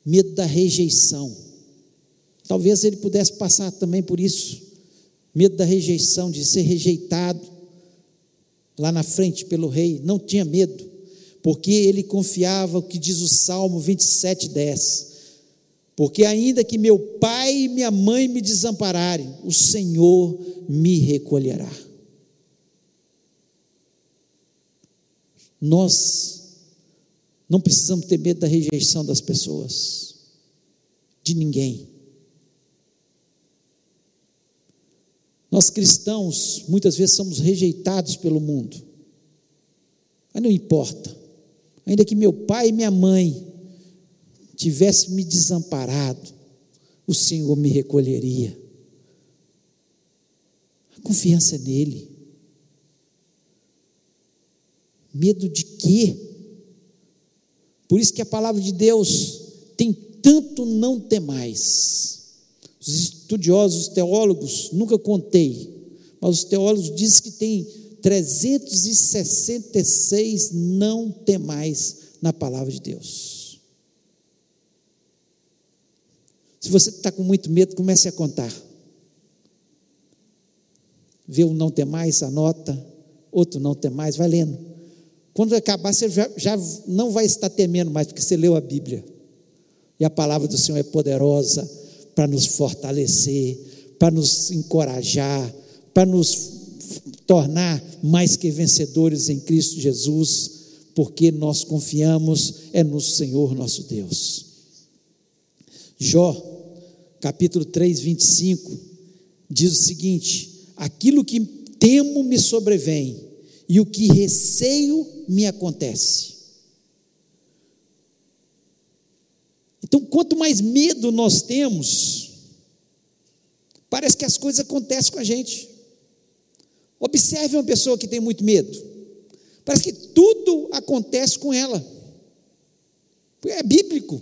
medo da rejeição. Talvez ele pudesse passar também por isso, medo da rejeição, de ser rejeitado lá na frente pelo rei. Não tinha medo, porque ele confiava o que diz o Salmo 27, 10 porque ainda que meu pai e minha mãe me desampararem, o Senhor me recolherá. Nós não precisamos ter medo da rejeição das pessoas, de ninguém. Nós cristãos, muitas vezes somos rejeitados pelo mundo, mas não importa, ainda que meu pai e minha mãe tivesse me desamparado, o Senhor me recolheria. A confiança é nele. Medo de quê? Por isso que a palavra de Deus tem tanto não ter mais. Os estudiosos, os teólogos, nunca contei, mas os teólogos dizem que tem 366 não ter mais na palavra de Deus. Se você está com muito medo, comece a contar. Vê um não ter mais, anota, outro não ter mais, vai lendo. Quando acabar, você já, já não vai estar temendo mais, porque você leu a Bíblia. E a palavra do Senhor é poderosa para nos fortalecer, para nos encorajar, para nos tornar mais que vencedores em Cristo Jesus, porque nós confiamos é no Senhor nosso Deus. Jó capítulo 3, 25, diz o seguinte: Aquilo que temo me sobrevém, e o que receio me acontece. Então, quanto mais medo nós temos, parece que as coisas acontecem com a gente. Observe uma pessoa que tem muito medo. Parece que tudo acontece com ela. É bíblico.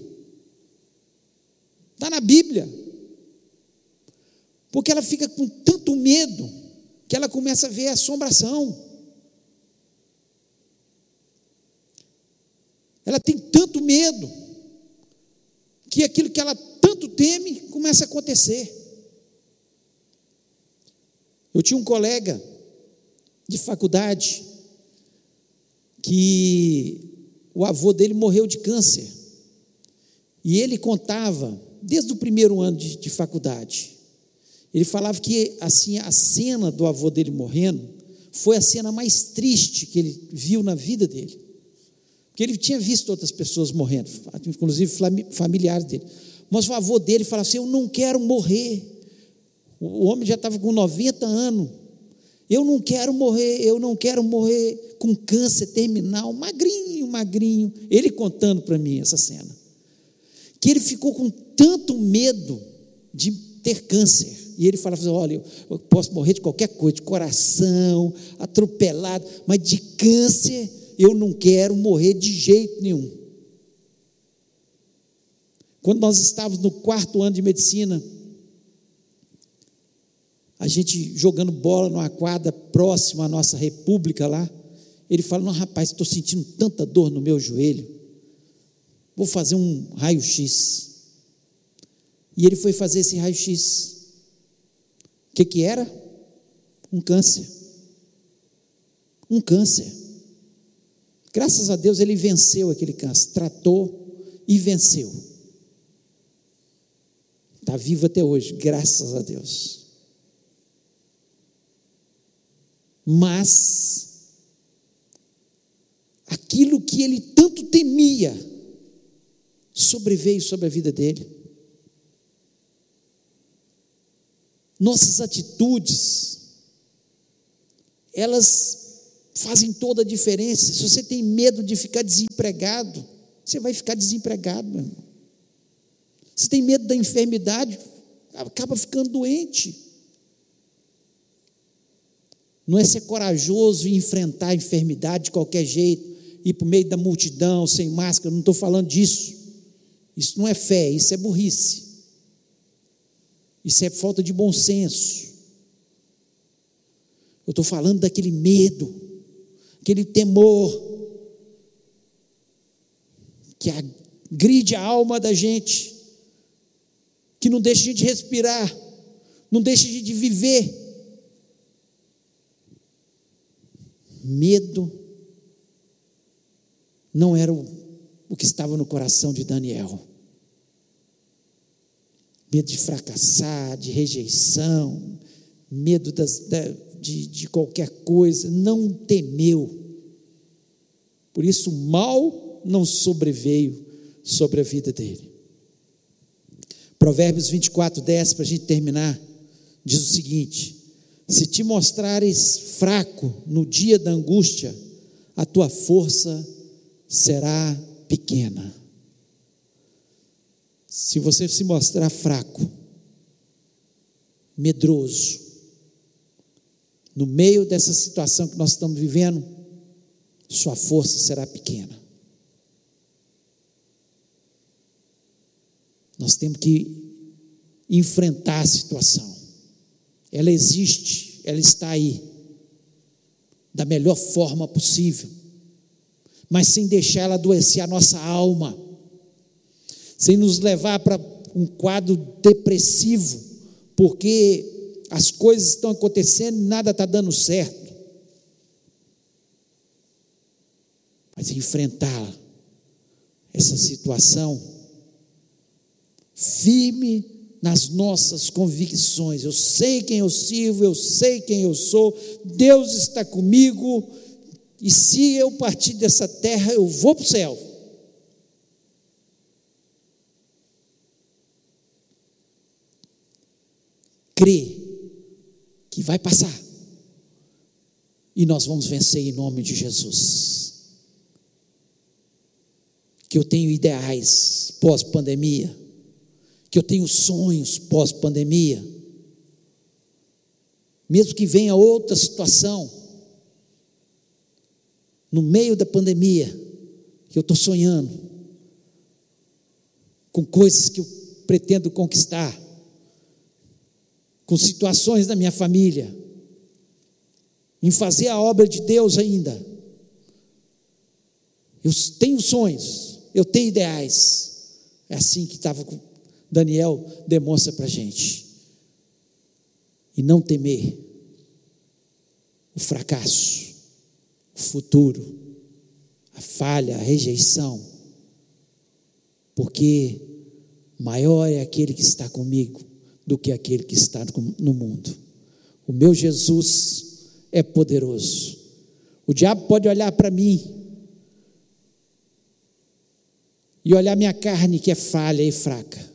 Está na Bíblia. Porque ela fica com tanto medo que ela começa a ver assombração. Ela tem tanto medo que aquilo que ela tanto teme começa a acontecer. Eu tinha um colega de faculdade que o avô dele morreu de câncer. E ele contava, desde o primeiro ano de, de faculdade, ele falava que assim a cena do avô dele morrendo foi a cena mais triste que ele viu na vida dele. Porque ele tinha visto outras pessoas morrendo, inclusive familiares dele. Mas o avô dele falava assim: Eu não quero morrer. O homem já estava com 90 anos. Eu não quero morrer, eu não quero morrer com câncer terminal, magrinho, magrinho. Ele contando para mim essa cena. Que ele ficou com tanto medo de ter câncer. E ele falava assim: olha, eu posso morrer de qualquer coisa, de coração, atropelado, mas de câncer eu não quero morrer de jeito nenhum. Quando nós estávamos no quarto ano de medicina, a gente jogando bola numa quadra próxima à nossa república lá, ele fala: Não, rapaz, estou sentindo tanta dor no meu joelho, vou fazer um raio-x. E ele foi fazer esse raio-x. O que, que era? Um câncer. Um câncer. Graças a Deus ele venceu aquele câncer, tratou e venceu. Está vivo até hoje, graças a Deus. Mas aquilo que ele tanto temia sobreveio sobre a vida dele. Nossas atitudes, elas fazem toda a diferença. Se você tem medo de ficar desempregado, você vai ficar desempregado, meu irmão. Se tem medo da enfermidade, acaba ficando doente. Não é ser corajoso e enfrentar a enfermidade de qualquer jeito, ir para o meio da multidão, sem máscara, não estou falando disso. Isso não é fé, isso é burrice. Isso é falta de bom senso. Eu estou falando daquele medo, aquele temor que agride a alma da gente, que não deixa a gente respirar, não deixa a gente viver. Medo não era o, o que estava no coração de Daniel. Medo de fracassar, de rejeição, medo das, da, de, de qualquer coisa, não temeu. Por isso, o mal não sobreveio sobre a vida dele. Provérbios 24, 10, para a gente terminar, diz o seguinte: Se te mostrares fraco no dia da angústia, a tua força será pequena. Se você se mostrar fraco, medroso, no meio dessa situação que nós estamos vivendo, sua força será pequena. Nós temos que enfrentar a situação. Ela existe, ela está aí, da melhor forma possível, mas sem deixar ela adoecer a nossa alma, sem nos levar para um quadro depressivo, porque as coisas estão acontecendo e nada está dando certo. Mas enfrentar essa situação firme nas nossas convicções. Eu sei quem eu sirvo, eu sei quem eu sou, Deus está comigo, e se eu partir dessa terra, eu vou para o céu. Crê que vai passar, e nós vamos vencer em nome de Jesus. Que eu tenho ideais pós-pandemia. Que eu tenho sonhos pós-pandemia, mesmo que venha outra situação, no meio da pandemia, que eu estou sonhando com coisas que eu pretendo conquistar, com situações da minha família, em fazer a obra de Deus ainda. Eu tenho sonhos, eu tenho ideais. É assim que estava Daniel demonstra para a gente. E não temer o fracasso, o futuro, a falha, a rejeição, porque maior é aquele que está comigo do que aquele que está no mundo. O meu Jesus é poderoso. O diabo pode olhar para mim e olhar minha carne que é falha e fraca.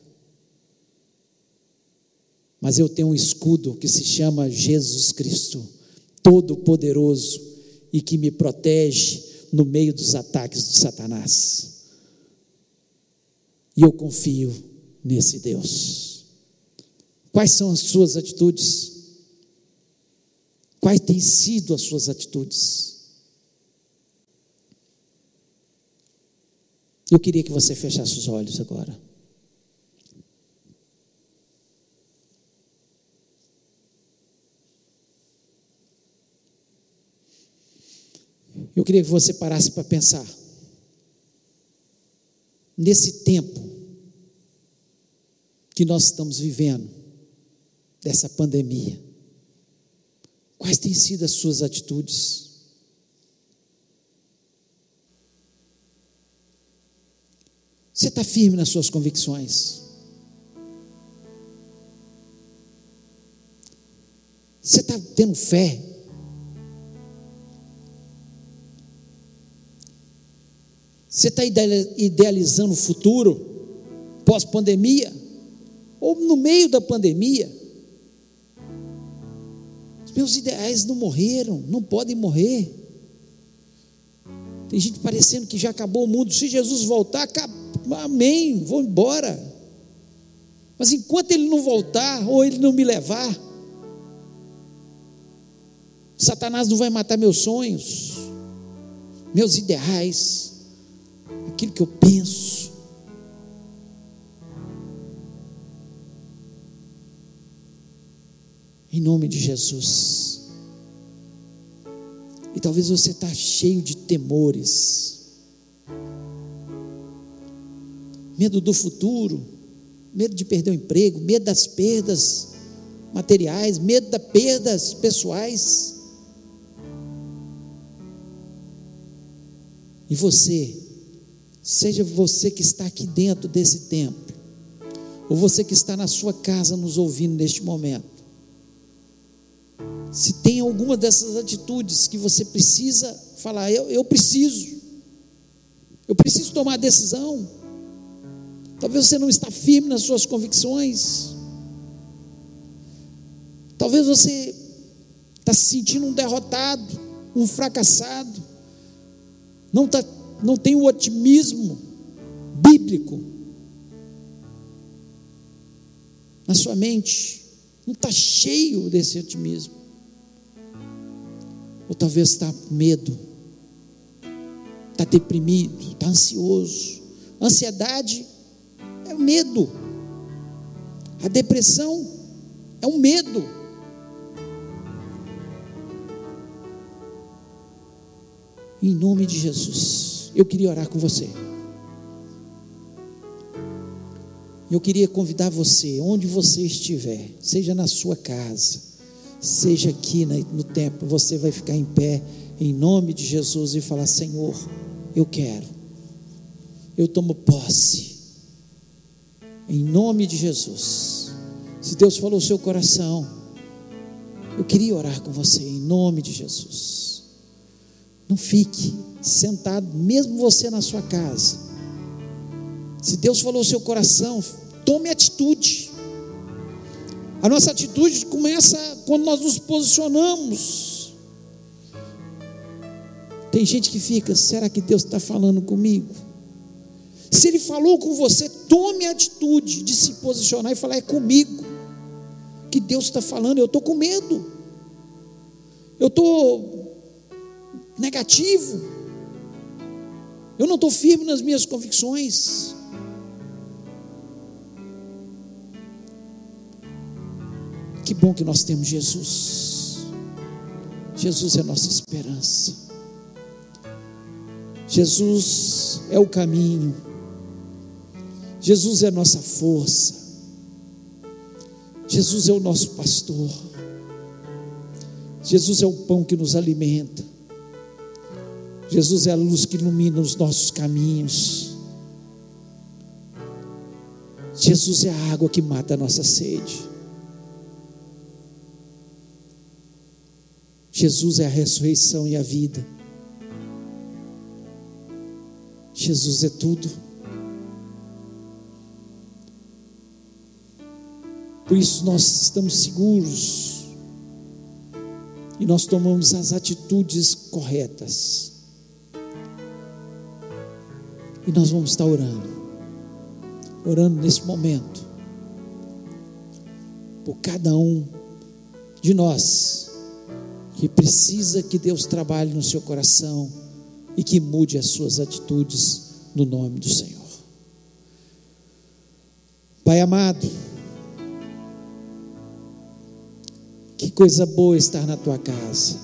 Mas eu tenho um escudo que se chama Jesus Cristo, todo-poderoso e que me protege no meio dos ataques de Satanás. E eu confio nesse Deus. Quais são as suas atitudes? Quais têm sido as suas atitudes? Eu queria que você fechasse os olhos agora. Eu queria que você parasse para pensar. Nesse tempo que nós estamos vivendo, dessa pandemia, Quais têm sido as suas atitudes? Você está firme nas suas convicções? Você está tendo fé? Você está idealizando o futuro pós-pandemia? Ou no meio da pandemia? Meus ideais não morreram, não podem morrer. Tem gente parecendo que já acabou o mundo. Se Jesus voltar, amém, vou embora. Mas enquanto ele não voltar, ou ele não me levar, Satanás não vai matar meus sonhos, meus ideais, aquilo que eu penso. Em nome de Jesus. E talvez você está cheio de temores, medo do futuro, medo de perder o emprego, medo das perdas materiais, medo das perdas pessoais. E você, seja você que está aqui dentro desse templo, ou você que está na sua casa nos ouvindo neste momento, se tem alguma dessas atitudes que você precisa falar, eu, eu preciso, eu preciso tomar decisão. Talvez você não está firme nas suas convicções. Talvez você está se sentindo um derrotado, um fracassado. Não, tá, não tem o otimismo bíblico na sua mente. Não está cheio desse otimismo. Ou talvez está com medo, está deprimido, está ansioso. Ansiedade é medo. A depressão é um medo. Em nome de Jesus, eu queria orar com você. Eu queria convidar você, onde você estiver, seja na sua casa, seja aqui no templo, você vai ficar em pé em nome de Jesus e falar: Senhor, eu quero, eu tomo posse, em nome de Jesus. Se Deus falou o seu coração, eu queria orar com você em nome de Jesus. Não fique sentado, mesmo você na sua casa. Se Deus falou o seu coração, tome atitude. A nossa atitude começa quando nós nos posicionamos. Tem gente que fica, será que Deus está falando comigo? Se Ele falou com você, tome a atitude de se posicionar e falar: é comigo que Deus está falando. Eu estou com medo, eu estou negativo, eu não estou firme nas minhas convicções. Que bom que nós temos Jesus. Jesus é nossa esperança. Jesus é o caminho. Jesus é nossa força. Jesus é o nosso pastor. Jesus é o pão que nos alimenta. Jesus é a luz que ilumina os nossos caminhos. Jesus é a água que mata a nossa sede. Jesus é a ressurreição e a vida. Jesus é tudo. Por isso nós estamos seguros e nós tomamos as atitudes corretas. E nós vamos estar orando, orando nesse momento, por cada um de nós que precisa que Deus trabalhe no seu coração e que mude as suas atitudes no nome do Senhor. Pai amado, que coisa boa estar na tua casa.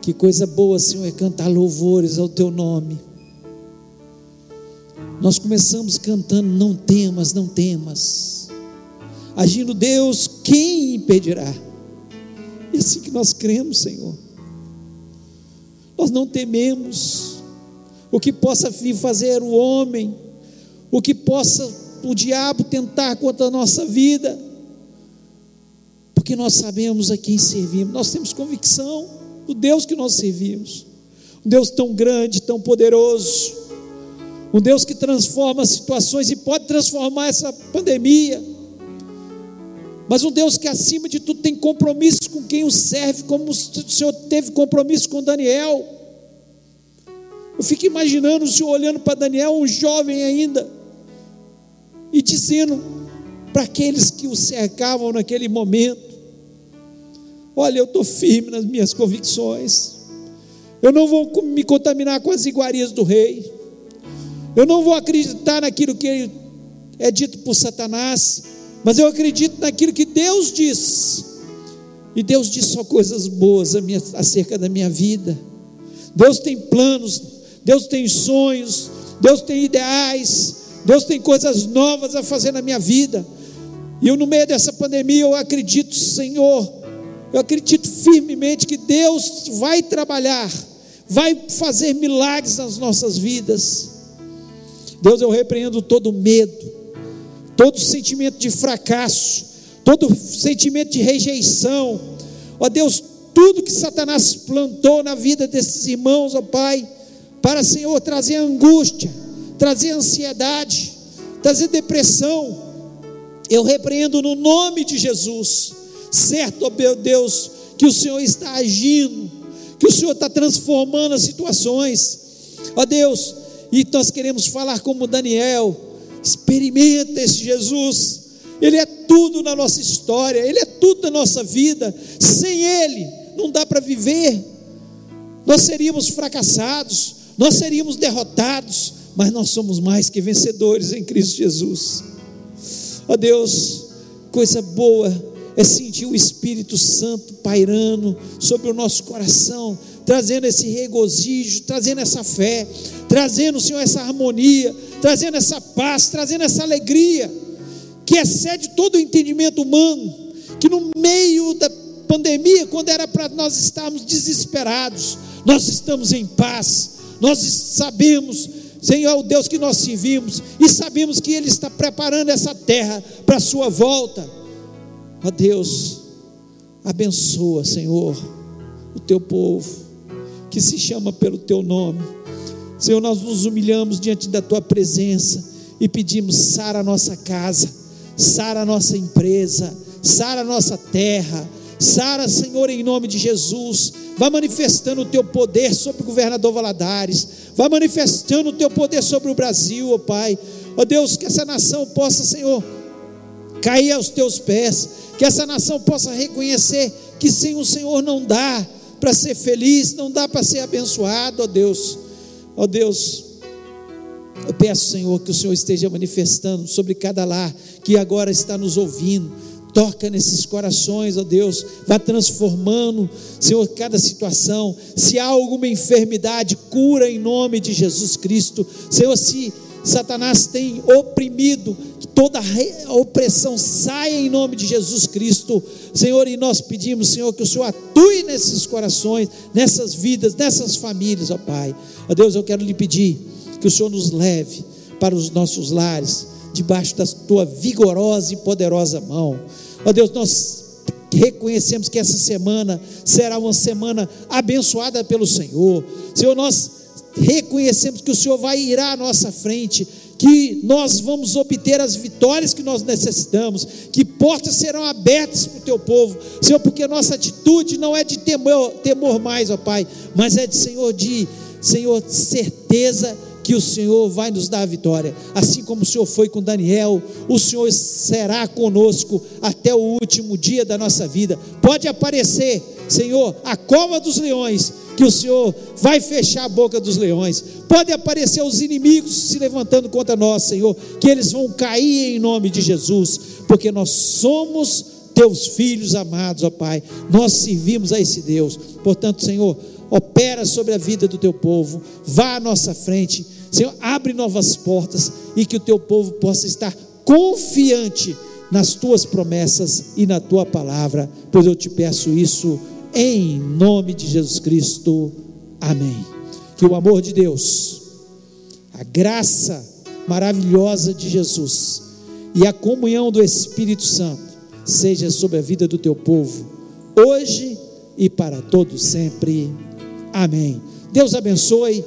Que coisa boa, Senhor, é cantar louvores ao teu nome. Nós começamos cantando: Não temas, não temas. Agindo Deus, quem impedirá? E assim que nós cremos, Senhor. Nós não tememos o que possa vir fazer o homem, o que possa o diabo tentar contra a nossa vida, porque nós sabemos a quem servimos, nós temos convicção do Deus que nós servimos, um Deus tão grande, tão poderoso, um Deus que transforma situações e pode transformar essa pandemia, mas um Deus que acima de tudo tem compromisso com quem o serve, como o Senhor teve compromisso com Daniel. Eu fico imaginando o Senhor olhando para Daniel, um jovem ainda, e dizendo para aqueles que o cercavam naquele momento: Olha, eu estou firme nas minhas convicções, eu não vou me contaminar com as iguarias do rei, eu não vou acreditar naquilo que é dito por Satanás, mas eu acredito naquilo que Deus diz. E Deus diz só coisas boas acerca da minha vida. Deus tem planos, Deus tem sonhos, Deus tem ideais, Deus tem coisas novas a fazer na minha vida. E eu, no meio dessa pandemia, eu acredito, Senhor, eu acredito firmemente que Deus vai trabalhar, vai fazer milagres nas nossas vidas. Deus, eu repreendo todo medo, todo sentimento de fracasso, todo sentimento de rejeição. Ó Deus, tudo que Satanás plantou na vida desses irmãos, ó Pai, para, Senhor, trazer angústia, trazer ansiedade, trazer depressão, eu repreendo no nome de Jesus, certo, ó meu Deus, que o Senhor está agindo, que o Senhor está transformando as situações, ó Deus, e nós queremos falar como Daniel, experimenta esse Jesus, Ele é tudo na nossa história, Ele é tudo na nossa vida, sem Ele não dá para viver, nós seríamos fracassados, nós seríamos derrotados, mas nós somos mais que vencedores em Cristo Jesus. Ó Deus, coisa boa é sentir o Espírito Santo pairando sobre o nosso coração, trazendo esse regozijo, trazendo essa fé, trazendo, Senhor, essa harmonia, trazendo essa paz, trazendo essa alegria, que excede todo o entendimento humano, que no meio da pandemia, quando era para nós estarmos desesperados, nós estamos em paz, nós sabemos, Senhor, o Deus que nós servimos, e sabemos que Ele está preparando essa terra para a sua volta. Ó Deus, abençoa, Senhor, o teu povo, que se chama pelo teu nome. Senhor, nós nos humilhamos diante da tua presença e pedimos: sara a nossa casa, sara a nossa empresa, sara a nossa terra, sara, Senhor, em nome de Jesus. Vá manifestando o teu poder sobre o governador Valadares, vá manifestando o teu poder sobre o Brasil, ó Pai. Ó Deus, que essa nação possa, Senhor, cair aos teus pés, que essa nação possa reconhecer que sem o Senhor não dá para ser feliz, não dá para ser abençoado, ó Deus. Ó Deus, Eu peço, Senhor, que o Senhor esteja manifestando sobre cada lar que agora está nos ouvindo. Toca nesses corações, ó Deus, vá transformando, Senhor, cada situação. Se há alguma enfermidade, cura em nome de Jesus Cristo. Senhor, se Satanás tem oprimido, que toda opressão saia em nome de Jesus Cristo. Senhor, e nós pedimos, Senhor, que o Senhor atue nesses corações, nessas vidas, nessas famílias, ó Pai. Ó Deus, eu quero lhe pedir que o Senhor nos leve para os nossos lares, debaixo da tua vigorosa e poderosa mão. Ó Deus, nós reconhecemos que essa semana será uma semana abençoada pelo Senhor. Senhor, nós reconhecemos que o Senhor vai ir à nossa frente, que nós vamos obter as vitórias que nós necessitamos, que portas serão abertas para o teu povo, Senhor, porque nossa atitude não é de temor, temor mais, ó Pai, mas é de Senhor, de Senhor, certeza que o Senhor vai nos dar a vitória. Assim como o Senhor foi com Daniel, o Senhor será conosco até o último dia da nossa vida. Pode aparecer, Senhor, a cova dos leões, que o Senhor vai fechar a boca dos leões. Pode aparecer os inimigos se levantando contra nós, Senhor, que eles vão cair em nome de Jesus, porque nós somos teus filhos amados, ó Pai. Nós servimos a esse Deus. Portanto, Senhor, opera sobre a vida do teu povo, vá à nossa frente, Senhor, abre novas portas e que o teu povo possa estar confiante nas tuas promessas e na tua palavra, pois eu te peço isso em nome de Jesus Cristo. Amém. Que o amor de Deus, a graça maravilhosa de Jesus e a comunhão do Espírito Santo seja sobre a vida do teu povo, hoje e para todo sempre. Amém. Deus abençoe.